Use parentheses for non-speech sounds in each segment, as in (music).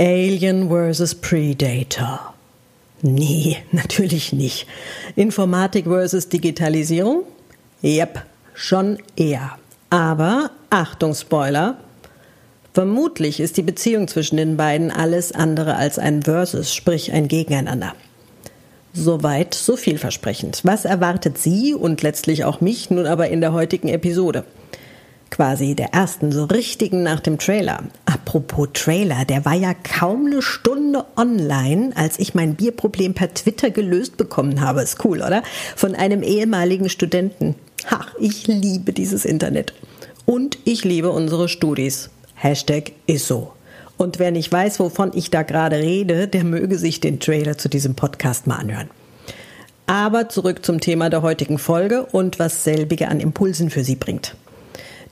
Alien vs. Predator. Nee, (laughs) natürlich nicht. Informatik versus Digitalisierung? Yep, schon eher. Aber, Achtung, Spoiler, vermutlich ist die Beziehung zwischen den beiden alles andere als ein Versus, sprich ein Gegeneinander. Soweit so vielversprechend. Was erwartet Sie und letztlich auch mich nun aber in der heutigen Episode? Quasi der ersten so richtigen nach dem Trailer. Apropos Trailer, der war ja kaum eine Stunde online, als ich mein Bierproblem per Twitter gelöst bekommen habe. Ist cool, oder? Von einem ehemaligen Studenten. Ach, ich liebe dieses Internet. Und ich liebe unsere Studis. Hashtag ist so. Und wer nicht weiß, wovon ich da gerade rede, der möge sich den Trailer zu diesem Podcast mal anhören. Aber zurück zum Thema der heutigen Folge und was selbige an Impulsen für Sie bringt.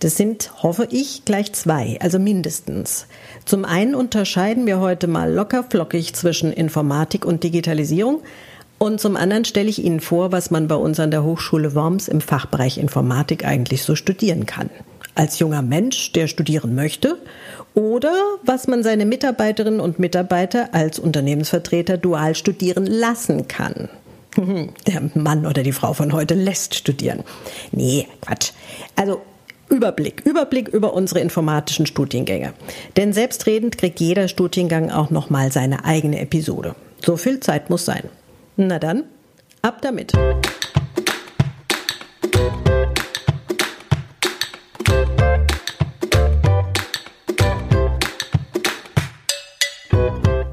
Das sind, hoffe ich, gleich zwei, also mindestens. Zum einen unterscheiden wir heute mal locker flockig zwischen Informatik und Digitalisierung und zum anderen stelle ich Ihnen vor, was man bei uns an der Hochschule Worms im Fachbereich Informatik eigentlich so studieren kann. Als junger Mensch, der studieren möchte oder was man seine Mitarbeiterinnen und Mitarbeiter als Unternehmensvertreter dual studieren lassen kann. (laughs) Der Mann oder die Frau von heute lässt studieren. Nee, Quatsch. Also Überblick, Überblick über unsere informatischen Studiengänge. Denn selbstredend kriegt jeder Studiengang auch nochmal seine eigene Episode. So viel Zeit muss sein. Na dann, ab damit.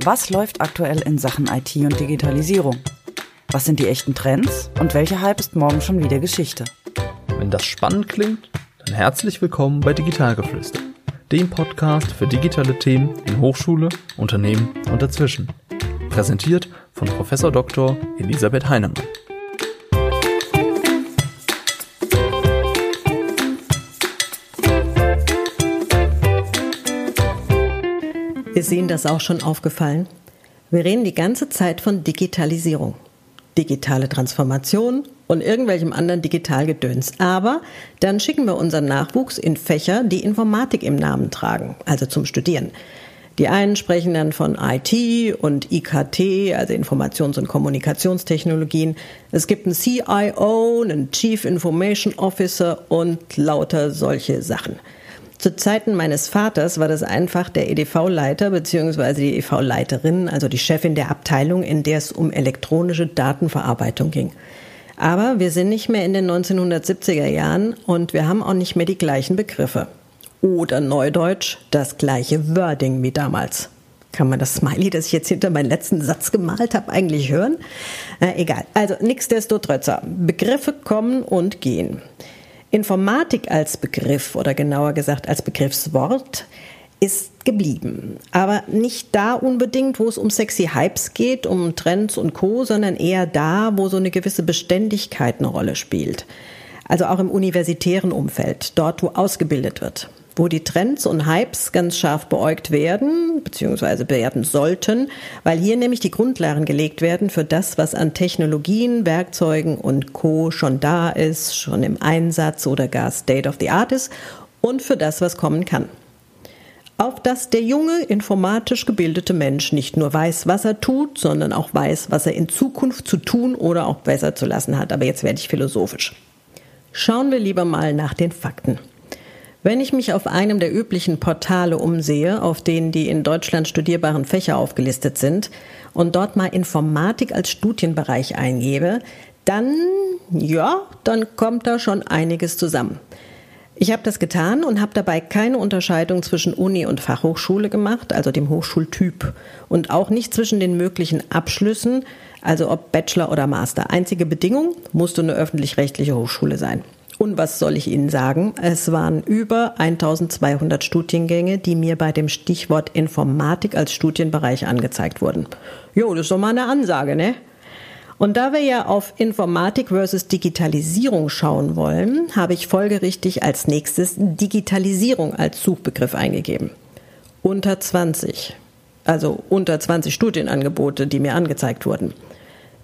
Was läuft aktuell in Sachen IT und Digitalisierung? Was sind die echten Trends und welcher Hype ist morgen schon wieder Geschichte? Wenn das spannend klingt, dann herzlich willkommen bei Digitalgeflüster, dem Podcast für digitale Themen in Hochschule, Unternehmen und dazwischen. Präsentiert von Prof. Dr. Elisabeth Heinemann. Ist Ihnen das auch schon aufgefallen? Wir reden die ganze Zeit von Digitalisierung, digitale Transformation und irgendwelchem anderen Digitalgedöns. Aber dann schicken wir unseren Nachwuchs in Fächer, die Informatik im Namen tragen, also zum Studieren. Die einen sprechen dann von IT und IKT, also Informations- und Kommunikationstechnologien. Es gibt einen CIO, einen Chief Information Officer und lauter solche Sachen. Zu Zeiten meines Vaters war das einfach der EDV-Leiter bzw. die EDV-Leiterin, also die Chefin der Abteilung, in der es um elektronische Datenverarbeitung ging. Aber wir sind nicht mehr in den 1970er Jahren und wir haben auch nicht mehr die gleichen Begriffe. Oder Neudeutsch, das gleiche Wording wie damals. Kann man das Smiley, das ich jetzt hinter meinen letzten Satz gemalt habe, eigentlich hören? Äh, egal. Also, nichtsdestotrotz. Begriffe kommen und gehen. Informatik als Begriff oder genauer gesagt als Begriffswort ist geblieben. Aber nicht da unbedingt, wo es um sexy Hypes geht, um Trends und Co., sondern eher da, wo so eine gewisse Beständigkeit eine Rolle spielt. Also auch im universitären Umfeld, dort, wo ausgebildet wird wo die Trends und Hypes ganz scharf beäugt werden, beziehungsweise werden sollten, weil hier nämlich die Grundlagen gelegt werden für das, was an Technologien, Werkzeugen und Co. schon da ist, schon im Einsatz oder gar State of the Art ist und für das, was kommen kann. Auf dass der junge, informatisch gebildete Mensch nicht nur weiß, was er tut, sondern auch weiß, was er in Zukunft zu tun oder auch besser zu lassen hat. Aber jetzt werde ich philosophisch. Schauen wir lieber mal nach den Fakten. Wenn ich mich auf einem der üblichen Portale umsehe, auf denen die in Deutschland studierbaren Fächer aufgelistet sind, und dort mal Informatik als Studienbereich eingebe, dann, ja, dann kommt da schon einiges zusammen. Ich habe das getan und habe dabei keine Unterscheidung zwischen Uni und Fachhochschule gemacht, also dem Hochschultyp, und auch nicht zwischen den möglichen Abschlüssen, also ob Bachelor oder Master. Einzige Bedingung, musste eine öffentlich-rechtliche Hochschule sein. Und was soll ich Ihnen sagen? Es waren über 1200 Studiengänge, die mir bei dem Stichwort Informatik als Studienbereich angezeigt wurden. Jo, das ist doch mal eine Ansage, ne? Und da wir ja auf Informatik versus Digitalisierung schauen wollen, habe ich folgerichtig als nächstes Digitalisierung als Suchbegriff eingegeben. Unter 20. Also unter 20 Studienangebote, die mir angezeigt wurden.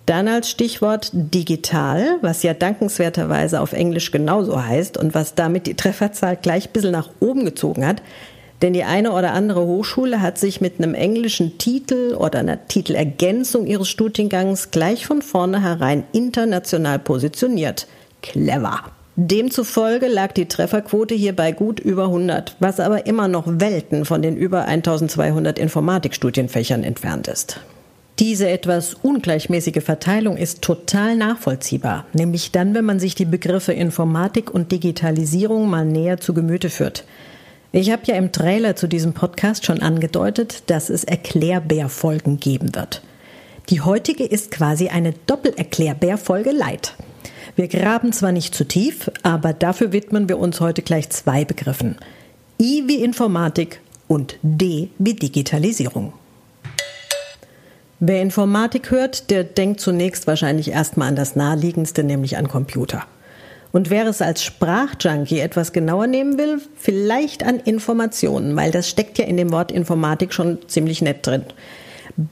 Dann als Stichwort digital, was ja dankenswerterweise auf Englisch genauso heißt und was damit die Trefferzahl gleich ein bisschen nach oben gezogen hat. Denn die eine oder andere Hochschule hat sich mit einem englischen Titel oder einer Titelergänzung ihres Studiengangs gleich von vornherein international positioniert. Clever. Demzufolge lag die Trefferquote hier bei gut über 100, was aber immer noch Welten von den über 1200 Informatikstudienfächern entfernt ist. Diese etwas ungleichmäßige Verteilung ist total nachvollziehbar, nämlich dann, wenn man sich die Begriffe Informatik und Digitalisierung mal näher zu Gemüte führt. Ich habe ja im Trailer zu diesem Podcast schon angedeutet, dass es Erklärbärfolgen geben wird. Die heutige ist quasi eine Doppelerklärbärfolge Light. Wir graben zwar nicht zu tief, aber dafür widmen wir uns heute gleich zwei Begriffen. I wie Informatik und D wie Digitalisierung. Wer Informatik hört, der denkt zunächst wahrscheinlich erstmal an das Naheliegendste, nämlich an Computer. Und wer es als Sprachjunkie etwas genauer nehmen will, vielleicht an Informationen, weil das steckt ja in dem Wort Informatik schon ziemlich nett drin.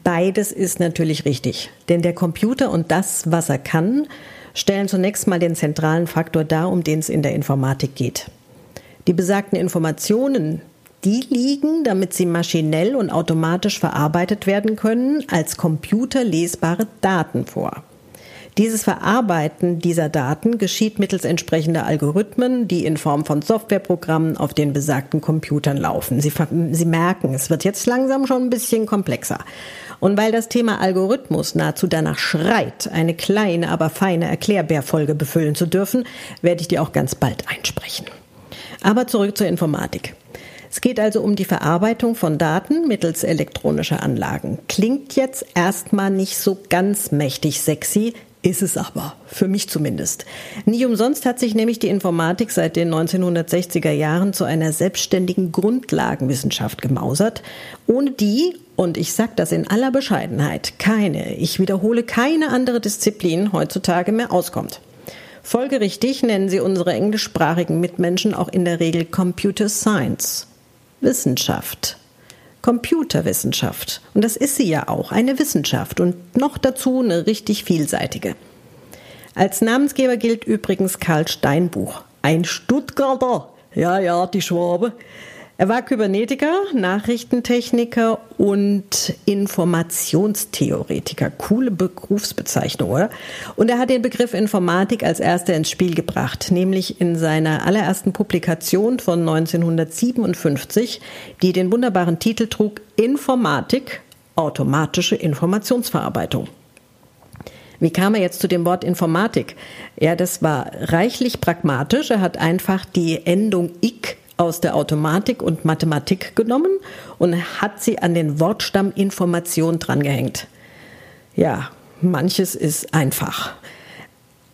Beides ist natürlich richtig, denn der Computer und das, was er kann, stellen zunächst mal den zentralen Faktor dar, um den es in der Informatik geht. Die besagten Informationen, die liegen, damit sie maschinell und automatisch verarbeitet werden können, als computerlesbare Daten vor. Dieses Verarbeiten dieser Daten geschieht mittels entsprechender Algorithmen, die in Form von Softwareprogrammen auf den besagten Computern laufen. Sie, Sie, merken, es wird jetzt langsam schon ein bisschen komplexer. Und weil das Thema Algorithmus nahezu danach schreit, eine kleine, aber feine Erklärbärfolge befüllen zu dürfen, werde ich die auch ganz bald einsprechen. Aber zurück zur Informatik. Es geht also um die Verarbeitung von Daten mittels elektronischer Anlagen. Klingt jetzt erstmal nicht so ganz mächtig sexy, ist es aber, für mich zumindest. Nie umsonst hat sich nämlich die Informatik seit den 1960er Jahren zu einer selbstständigen Grundlagenwissenschaft gemausert, ohne die, und ich sage das in aller Bescheidenheit, keine, ich wiederhole keine andere Disziplin heutzutage mehr auskommt. Folgerichtig nennen sie unsere englischsprachigen Mitmenschen auch in der Regel Computer Science. Wissenschaft. Computerwissenschaft. Und das ist sie ja auch, eine Wissenschaft und noch dazu eine richtig vielseitige. Als Namensgeber gilt übrigens Karl Steinbuch, ein Stuttgarter. Ja, ja, die Schwabe. Er war Kybernetiker, Nachrichtentechniker und Informationstheoretiker. Coole Berufsbezeichnung, oder? Und er hat den Begriff Informatik als erster ins Spiel gebracht, nämlich in seiner allerersten Publikation von 1957, die den wunderbaren Titel trug Informatik, automatische Informationsverarbeitung. Wie kam er jetzt zu dem Wort Informatik? Ja, das war reichlich pragmatisch. Er hat einfach die Endung ik aus der Automatik und Mathematik genommen und hat sie an den Wortstamm Information drangehängt. Ja, manches ist einfach.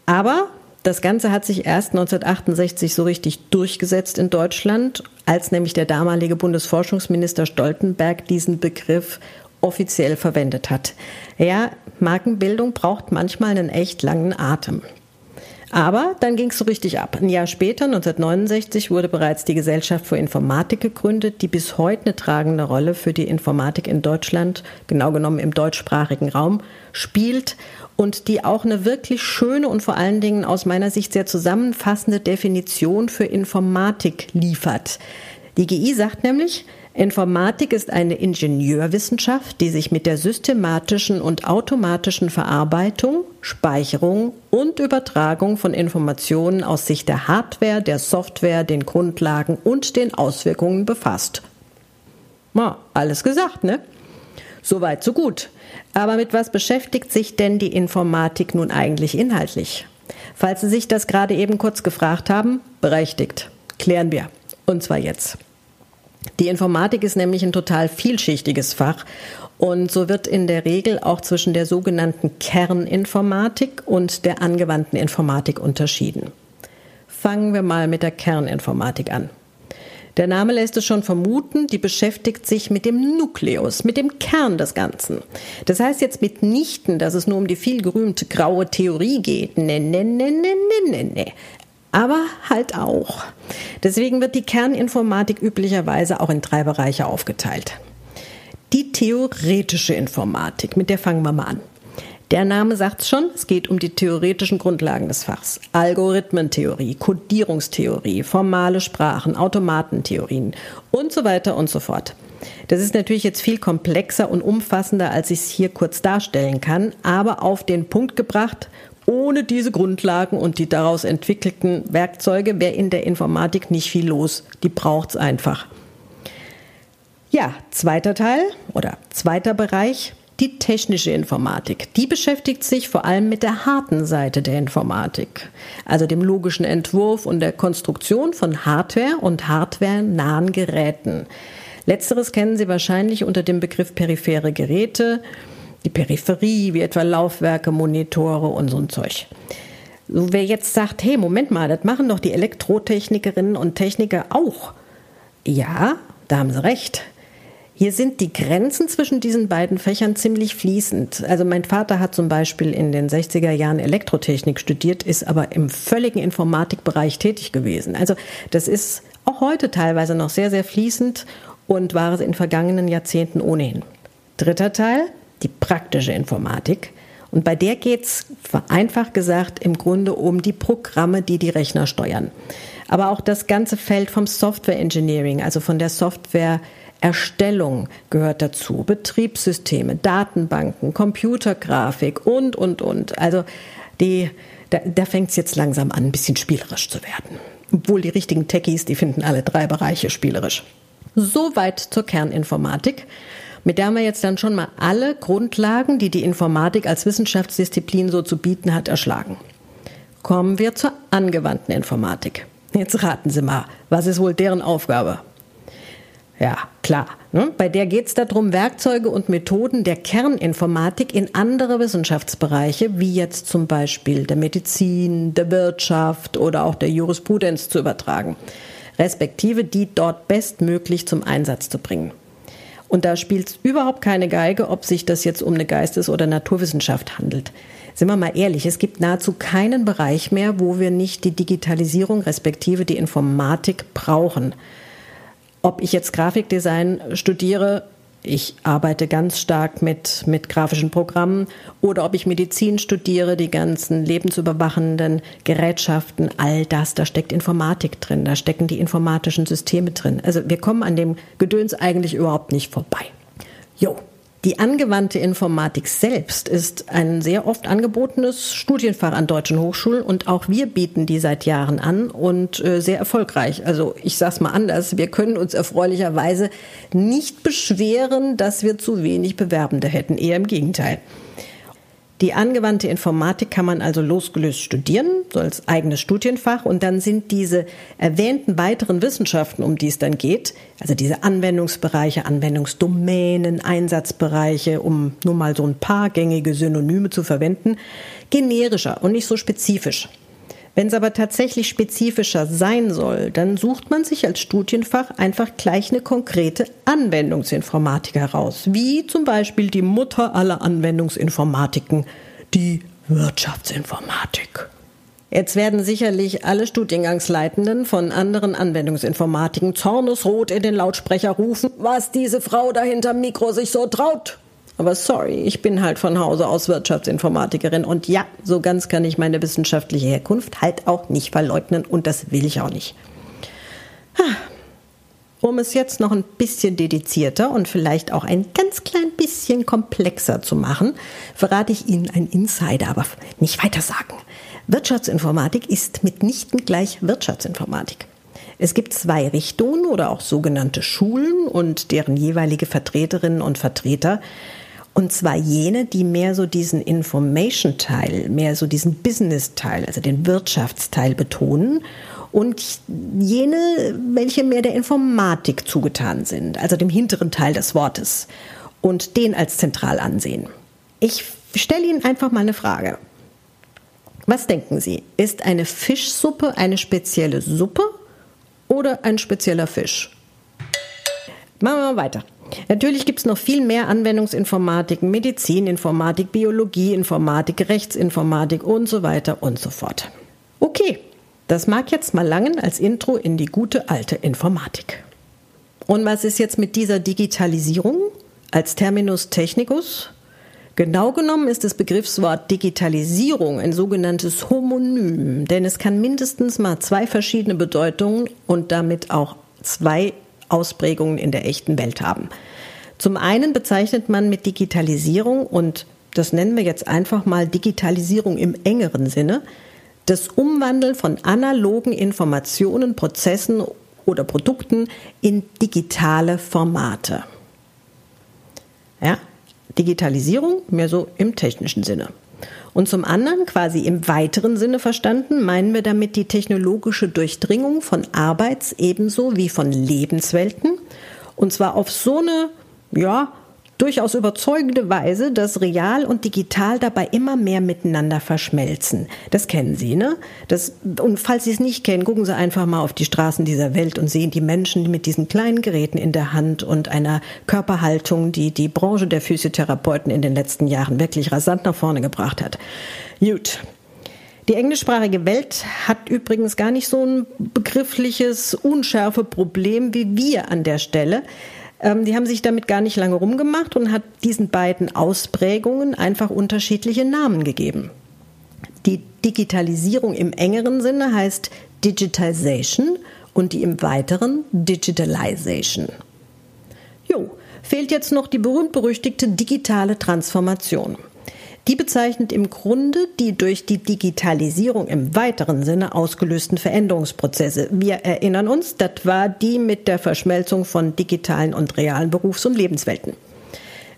Aber das Ganze hat sich erst 1968 so richtig durchgesetzt in Deutschland, als nämlich der damalige Bundesforschungsminister Stoltenberg diesen Begriff offiziell verwendet hat. Ja, Markenbildung braucht manchmal einen echt langen Atem. Aber dann ging es so richtig ab. Ein Jahr später, 1969, wurde bereits die Gesellschaft für Informatik gegründet, die bis heute eine tragende Rolle für die Informatik in Deutschland, genau genommen im deutschsprachigen Raum, spielt und die auch eine wirklich schöne und vor allen Dingen aus meiner Sicht sehr zusammenfassende Definition für Informatik liefert. Die GI sagt nämlich, Informatik ist eine Ingenieurwissenschaft, die sich mit der systematischen und automatischen Verarbeitung, Speicherung und Übertragung von Informationen aus Sicht der Hardware, der Software, den Grundlagen und den Auswirkungen befasst. Na, alles gesagt, ne? Soweit, so gut. Aber mit was beschäftigt sich denn die Informatik nun eigentlich inhaltlich? Falls Sie sich das gerade eben kurz gefragt haben, berechtigt. Klären wir. Und zwar jetzt. Die Informatik ist nämlich ein total vielschichtiges Fach und so wird in der Regel auch zwischen der sogenannten Kerninformatik und der angewandten Informatik unterschieden. Fangen wir mal mit der Kerninformatik an. Der Name lässt es schon vermuten, die beschäftigt sich mit dem Nukleus, mit dem Kern des Ganzen. Das heißt jetzt mitnichten, dass es nur um die viel gerühmte graue Theorie geht. Ne, ne, ne, ne, ne, ne, ne aber halt auch. Deswegen wird die Kerninformatik üblicherweise auch in drei Bereiche aufgeteilt. Die theoretische Informatik, mit der fangen wir mal an. Der Name sagt's schon, es geht um die theoretischen Grundlagen des Fachs. Algorithmentheorie, Codierungstheorie, formale Sprachen, Automatentheorien und so weiter und so fort. Das ist natürlich jetzt viel komplexer und umfassender, als ich es hier kurz darstellen kann, aber auf den Punkt gebracht, ohne diese Grundlagen und die daraus entwickelten Werkzeuge wäre in der Informatik nicht viel los. Die braucht's einfach. Ja, zweiter Teil oder zweiter Bereich, die technische Informatik. Die beschäftigt sich vor allem mit der harten Seite der Informatik, also dem logischen Entwurf und der Konstruktion von Hardware und hardware-nahen Geräten. Letzteres kennen Sie wahrscheinlich unter dem Begriff periphere Geräte, die Peripherie, wie etwa Laufwerke, Monitore und so ein Zeug. So, wer jetzt sagt, hey, Moment mal, das machen doch die Elektrotechnikerinnen und Techniker auch. Ja, da haben sie recht. Hier sind die Grenzen zwischen diesen beiden Fächern ziemlich fließend. Also mein Vater hat zum Beispiel in den 60er Jahren Elektrotechnik studiert, ist aber im völligen Informatikbereich tätig gewesen. Also das ist auch heute teilweise noch sehr, sehr fließend und war es in vergangenen Jahrzehnten ohnehin. Dritter Teil, die praktische Informatik. Und bei der geht es, vereinfacht gesagt, im Grunde um die Programme, die die Rechner steuern. Aber auch das ganze Feld vom Software Engineering, also von der Softwareerstellung gehört dazu. Betriebssysteme, Datenbanken, Computergrafik und, und, und. Also die, da, da fängt es jetzt langsam an, ein bisschen spielerisch zu werden. Obwohl die richtigen Techies, die finden alle drei Bereiche spielerisch. Soweit zur Kerninformatik. Mit der haben wir jetzt dann schon mal alle Grundlagen, die die Informatik als Wissenschaftsdisziplin so zu bieten hat, erschlagen. Kommen wir zur angewandten Informatik. Jetzt raten Sie mal, was ist wohl deren Aufgabe? Ja, klar. Ne? Bei der geht es darum, Werkzeuge und Methoden der Kerninformatik in andere Wissenschaftsbereiche, wie jetzt zum Beispiel der Medizin, der Wirtschaft oder auch der Jurisprudenz zu übertragen, respektive die dort bestmöglich zum Einsatz zu bringen. Und da spielt es überhaupt keine Geige, ob sich das jetzt um eine Geistes- oder Naturwissenschaft handelt. Sind wir mal ehrlich, es gibt nahezu keinen Bereich mehr, wo wir nicht die Digitalisierung respektive die Informatik brauchen. Ob ich jetzt Grafikdesign studiere ich arbeite ganz stark mit, mit grafischen Programmen oder ob ich Medizin studiere, die ganzen lebensüberwachenden Gerätschaften, all das, da steckt Informatik drin, da stecken die informatischen Systeme drin. Also wir kommen an dem Gedöns eigentlich überhaupt nicht vorbei. Jo, die angewandte Informatik selbst ist ein sehr oft angebotenes Studienfach an deutschen Hochschulen und auch wir bieten die seit Jahren an und äh, sehr erfolgreich. Also ich sag's mal anders, wir können uns erfreulicherweise nicht beschweren, dass wir zu wenig Bewerbende hätten, eher im Gegenteil. Die angewandte Informatik kann man also losgelöst studieren, so als eigenes Studienfach. Und dann sind diese erwähnten weiteren Wissenschaften, um die es dann geht, also diese Anwendungsbereiche, Anwendungsdomänen, Einsatzbereiche, um nur mal so ein paar gängige Synonyme zu verwenden, generischer und nicht so spezifisch. Wenn es aber tatsächlich spezifischer sein soll, dann sucht man sich als Studienfach einfach gleich eine konkrete Anwendungsinformatik heraus, wie zum Beispiel die Mutter aller Anwendungsinformatiken, die Wirtschaftsinformatik. Jetzt werden sicherlich alle Studiengangsleitenden von anderen Anwendungsinformatiken zornesrot in den Lautsprecher rufen, was diese Frau da hinterm Mikro sich so traut. Aber sorry, ich bin halt von Hause aus Wirtschaftsinformatikerin und ja, so ganz kann ich meine wissenschaftliche Herkunft halt auch nicht verleugnen und das will ich auch nicht. Um es jetzt noch ein bisschen dedizierter und vielleicht auch ein ganz klein bisschen komplexer zu machen, verrate ich Ihnen ein Insider, aber nicht weiter sagen. Wirtschaftsinformatik ist mitnichten gleich Wirtschaftsinformatik. Es gibt zwei Richtungen oder auch sogenannte Schulen und deren jeweilige Vertreterinnen und Vertreter und zwar jene, die mehr so diesen Information-Teil, mehr so diesen Business-Teil, also den Wirtschaftsteil betonen. Und jene, welche mehr der Informatik zugetan sind, also dem hinteren Teil des Wortes. Und den als zentral ansehen. Ich stelle Ihnen einfach mal eine Frage. Was denken Sie? Ist eine Fischsuppe eine spezielle Suppe oder ein spezieller Fisch? Machen wir mal weiter. Natürlich gibt es noch viel mehr Anwendungsinformatik, Medizininformatik, Biologieinformatik, Rechtsinformatik und so weiter und so fort. Okay, das mag jetzt mal langen als Intro in die gute alte Informatik. Und was ist jetzt mit dieser Digitalisierung als Terminus technicus? Genau genommen ist das Begriffswort Digitalisierung ein sogenanntes Homonym, denn es kann mindestens mal zwei verschiedene Bedeutungen und damit auch zwei Ausprägungen in der echten Welt haben. Zum einen bezeichnet man mit Digitalisierung und das nennen wir jetzt einfach mal Digitalisierung im engeren Sinne, das Umwandeln von analogen Informationen, Prozessen oder Produkten in digitale Formate. Ja, Digitalisierung mehr so im technischen Sinne. Und zum anderen, quasi im weiteren Sinne verstanden, meinen wir damit die technologische Durchdringung von Arbeits- ebenso wie von Lebenswelten. Und zwar auf so eine, ja, durchaus überzeugende Weise, dass real und digital dabei immer mehr miteinander verschmelzen. Das kennen Sie, ne? Das, und falls Sie es nicht kennen, gucken Sie einfach mal auf die Straßen dieser Welt und sehen die Menschen mit diesen kleinen Geräten in der Hand und einer Körperhaltung, die die Branche der Physiotherapeuten in den letzten Jahren wirklich rasant nach vorne gebracht hat. Gut. Die englischsprachige Welt hat übrigens gar nicht so ein begriffliches, unschärfe Problem wie wir an der Stelle. Ähm, die haben sich damit gar nicht lange rumgemacht und hat diesen beiden Ausprägungen einfach unterschiedliche Namen gegeben. Die Digitalisierung im engeren Sinne heißt Digitization und die im weiteren Digitalization. Jo, fehlt jetzt noch die berühmt-berüchtigte digitale Transformation. Die bezeichnet im Grunde die durch die Digitalisierung im weiteren Sinne ausgelösten Veränderungsprozesse. Wir erinnern uns, das war die mit der Verschmelzung von digitalen und realen Berufs- und Lebenswelten.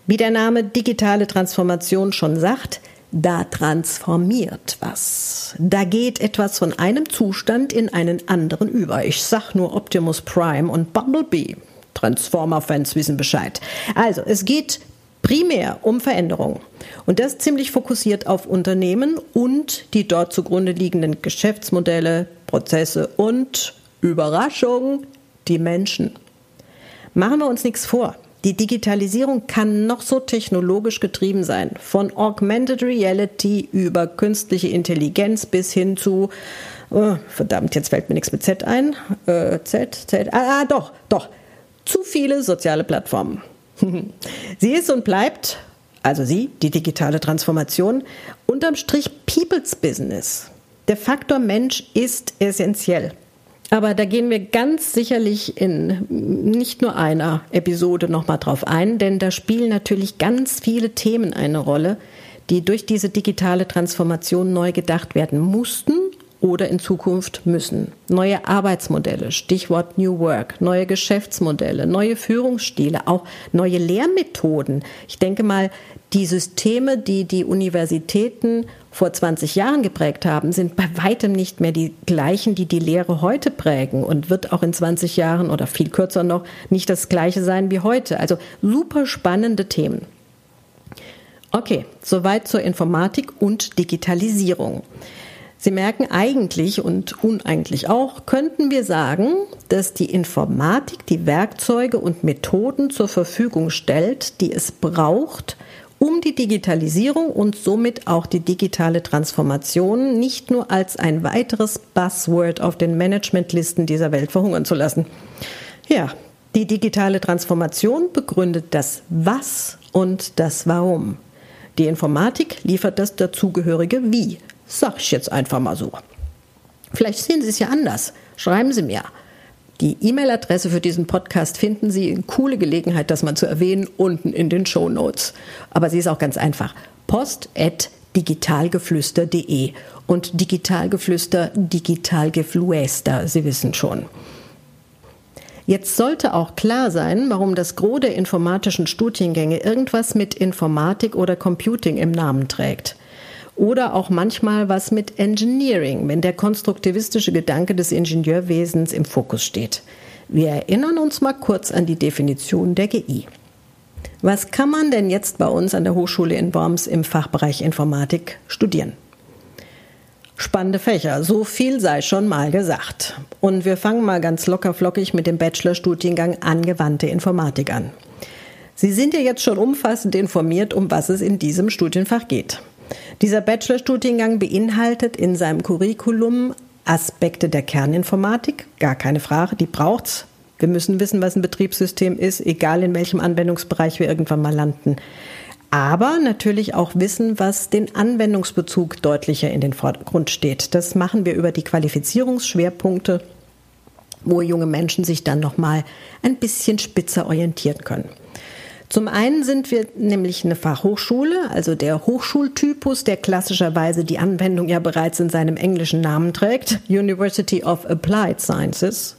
Wie der Name digitale Transformation schon sagt, da transformiert was. Da geht etwas von einem Zustand in einen anderen über. Ich sag nur Optimus Prime und Bumblebee. Transformer-Fans wissen Bescheid. Also, es geht primär um Veränderung. Und das ziemlich fokussiert auf Unternehmen und die dort zugrunde liegenden Geschäftsmodelle, Prozesse und Überraschung, die Menschen. Machen wir uns nichts vor. Die Digitalisierung kann noch so technologisch getrieben sein. Von Augmented Reality über künstliche Intelligenz bis hin zu, oh, verdammt, jetzt fällt mir nichts mit Z ein. Äh, Z, Z, ah, ah, doch, doch. Zu viele soziale Plattformen. (laughs) Sie ist und bleibt, also sie, die digitale Transformation, unterm Strich People's Business. Der Faktor Mensch ist essentiell. Aber da gehen wir ganz sicherlich in nicht nur einer Episode nochmal drauf ein, denn da spielen natürlich ganz viele Themen eine Rolle, die durch diese digitale Transformation neu gedacht werden mussten oder in Zukunft müssen. Neue Arbeitsmodelle, Stichwort New Work, neue Geschäftsmodelle, neue Führungsstile, auch neue Lehrmethoden. Ich denke mal, die Systeme, die die Universitäten vor 20 Jahren geprägt haben, sind bei weitem nicht mehr die gleichen, die die Lehre heute prägen und wird auch in 20 Jahren oder viel kürzer noch nicht das gleiche sein wie heute. Also super spannende Themen. Okay, soweit zur Informatik und Digitalisierung. Sie merken eigentlich und uneigentlich auch, könnten wir sagen, dass die Informatik die Werkzeuge und Methoden zur Verfügung stellt, die es braucht, um die Digitalisierung und somit auch die digitale Transformation nicht nur als ein weiteres Buzzword auf den Managementlisten dieser Welt verhungern zu lassen. Ja, die digitale Transformation begründet das Was und das Warum. Die Informatik liefert das dazugehörige Wie. Sag ich jetzt einfach mal so. Vielleicht sehen Sie es ja anders. Schreiben Sie mir. Die E-Mail-Adresse für diesen Podcast finden Sie in coole Gelegenheit, das mal zu erwähnen, unten in den Show Notes. Aber sie ist auch ganz einfach. Post at digitalgeflüster.de und Digitalgeflüster, Digitalgefluester, Sie wissen schon. Jetzt sollte auch klar sein, warum das Gros der informatischen Studiengänge irgendwas mit Informatik oder Computing im Namen trägt oder auch manchmal was mit Engineering, wenn der konstruktivistische Gedanke des Ingenieurwesens im Fokus steht. Wir erinnern uns mal kurz an die Definition der GI. Was kann man denn jetzt bei uns an der Hochschule in Worms im Fachbereich Informatik studieren? Spannende Fächer, so viel sei schon mal gesagt. Und wir fangen mal ganz lockerflockig mit dem Bachelorstudiengang Angewandte Informatik an. Sie sind ja jetzt schon umfassend informiert, um was es in diesem Studienfach geht. Dieser Bachelorstudiengang beinhaltet in seinem Curriculum Aspekte der Kerninformatik, gar keine Frage, die braucht's. Wir müssen wissen, was ein Betriebssystem ist, egal in welchem Anwendungsbereich wir irgendwann mal landen. aber natürlich auch wissen, was den Anwendungsbezug deutlicher in den Vordergrund steht. Das machen wir über die Qualifizierungsschwerpunkte, wo junge Menschen sich dann noch mal ein bisschen spitzer orientieren können. Zum einen sind wir nämlich eine Fachhochschule, also der Hochschultypus, der klassischerweise die Anwendung ja bereits in seinem englischen Namen trägt, University of Applied Sciences.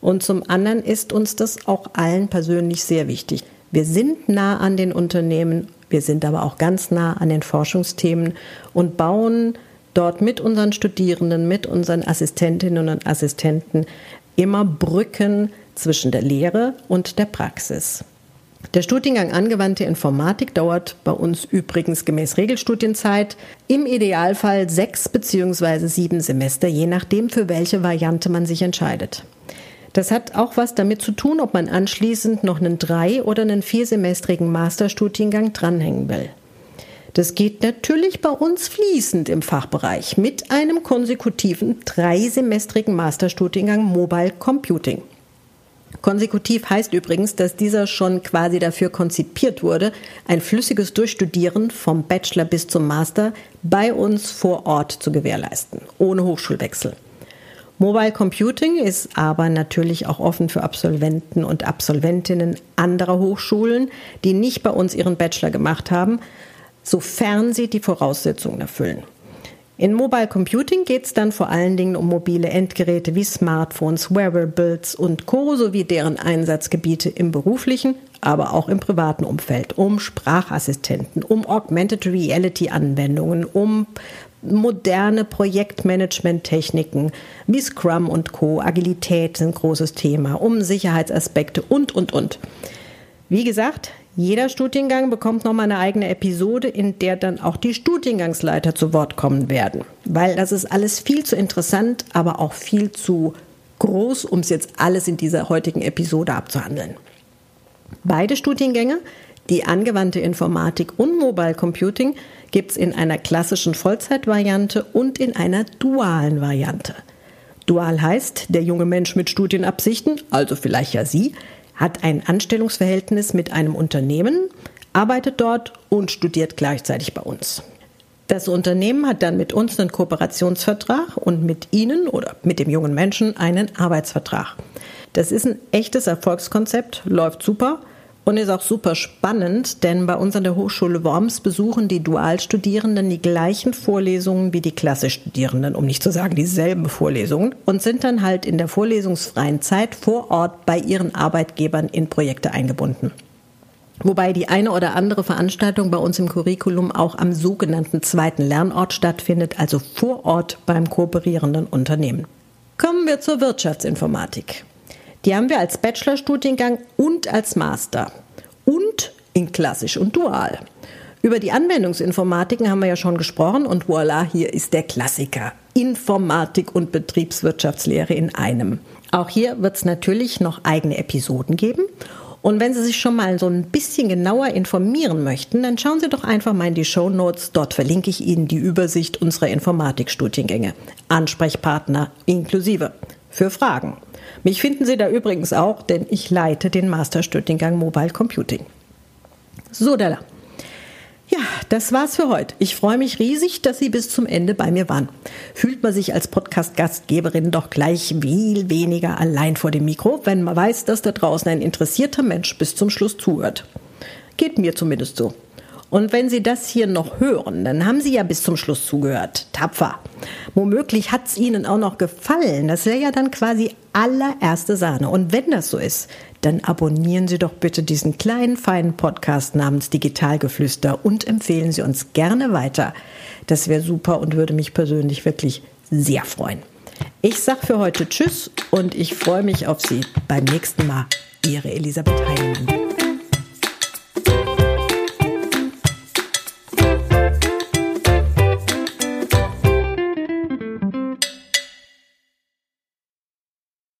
Und zum anderen ist uns das auch allen persönlich sehr wichtig. Wir sind nah an den Unternehmen, wir sind aber auch ganz nah an den Forschungsthemen und bauen dort mit unseren Studierenden, mit unseren Assistentinnen und Assistenten immer Brücken zwischen der Lehre und der Praxis. Der Studiengang Angewandte Informatik dauert bei uns übrigens gemäß Regelstudienzeit im Idealfall sechs bzw. sieben Semester, je nachdem, für welche Variante man sich entscheidet. Das hat auch was damit zu tun, ob man anschließend noch einen drei- oder einen viersemestrigen Masterstudiengang dranhängen will. Das geht natürlich bei uns fließend im Fachbereich mit einem konsekutiven dreisemestrigen Masterstudiengang Mobile Computing. Konsekutiv heißt übrigens, dass dieser schon quasi dafür konzipiert wurde, ein flüssiges Durchstudieren vom Bachelor bis zum Master bei uns vor Ort zu gewährleisten, ohne Hochschulwechsel. Mobile Computing ist aber natürlich auch offen für Absolventen und Absolventinnen anderer Hochschulen, die nicht bei uns ihren Bachelor gemacht haben, sofern sie die Voraussetzungen erfüllen. In Mobile Computing geht es dann vor allen Dingen um mobile Endgeräte wie Smartphones, Wearables und Co. sowie deren Einsatzgebiete im beruflichen, aber auch im privaten Umfeld, um Sprachassistenten, um Augmented Reality Anwendungen, um moderne Projektmanagement-Techniken wie Scrum und Co. Agilität sind ein großes Thema, um Sicherheitsaspekte und, und, und. Wie gesagt, jeder Studiengang bekommt nochmal eine eigene Episode, in der dann auch die Studiengangsleiter zu Wort kommen werden. Weil das ist alles viel zu interessant, aber auch viel zu groß, um es jetzt alles in dieser heutigen Episode abzuhandeln. Beide Studiengänge, die angewandte Informatik und Mobile Computing, gibt es in einer klassischen Vollzeitvariante und in einer dualen Variante. Dual heißt, der junge Mensch mit Studienabsichten, also vielleicht ja Sie, hat ein Anstellungsverhältnis mit einem Unternehmen, arbeitet dort und studiert gleichzeitig bei uns. Das Unternehmen hat dann mit uns einen Kooperationsvertrag und mit Ihnen oder mit dem jungen Menschen einen Arbeitsvertrag. Das ist ein echtes Erfolgskonzept, läuft super und ist auch super spannend, denn bei uns an der Hochschule Worms besuchen die Dualstudierenden die gleichen Vorlesungen wie die Klassischstudierenden, um nicht zu sagen dieselben Vorlesungen, und sind dann halt in der vorlesungsfreien Zeit vor Ort bei ihren Arbeitgebern in Projekte eingebunden. Wobei die eine oder andere Veranstaltung bei uns im Curriculum auch am sogenannten zweiten Lernort stattfindet, also vor Ort beim kooperierenden Unternehmen. Kommen wir zur Wirtschaftsinformatik. Die haben wir als Bachelorstudiengang und als Master und in klassisch und dual. Über die Anwendungsinformatiken haben wir ja schon gesprochen und voilà, hier ist der Klassiker. Informatik und Betriebswirtschaftslehre in einem. Auch hier wird es natürlich noch eigene Episoden geben. Und wenn Sie sich schon mal so ein bisschen genauer informieren möchten, dann schauen Sie doch einfach mal in die Show Notes. Dort verlinke ich Ihnen die Übersicht unserer Informatikstudiengänge. Ansprechpartner inklusive. Für Fragen. Mich finden Sie da übrigens auch, denn ich leite den Masterstudiengang Mobile Computing. So, Della. Ja, das war's für heute. Ich freue mich riesig, dass Sie bis zum Ende bei mir waren. Fühlt man sich als Podcast-Gastgeberin doch gleich viel weniger allein vor dem Mikro, wenn man weiß, dass da draußen ein interessierter Mensch bis zum Schluss zuhört. Geht mir zumindest so. Und wenn Sie das hier noch hören, dann haben Sie ja bis zum Schluss zugehört. Tapfer. Womöglich hat es Ihnen auch noch gefallen. Das wäre ja dann quasi allererste Sahne. Und wenn das so ist, dann abonnieren Sie doch bitte diesen kleinen, feinen Podcast namens Digitalgeflüster und empfehlen Sie uns gerne weiter. Das wäre super und würde mich persönlich wirklich sehr freuen. Ich sage für heute Tschüss und ich freue mich auf Sie beim nächsten Mal. Ihre Elisabeth Heinemann.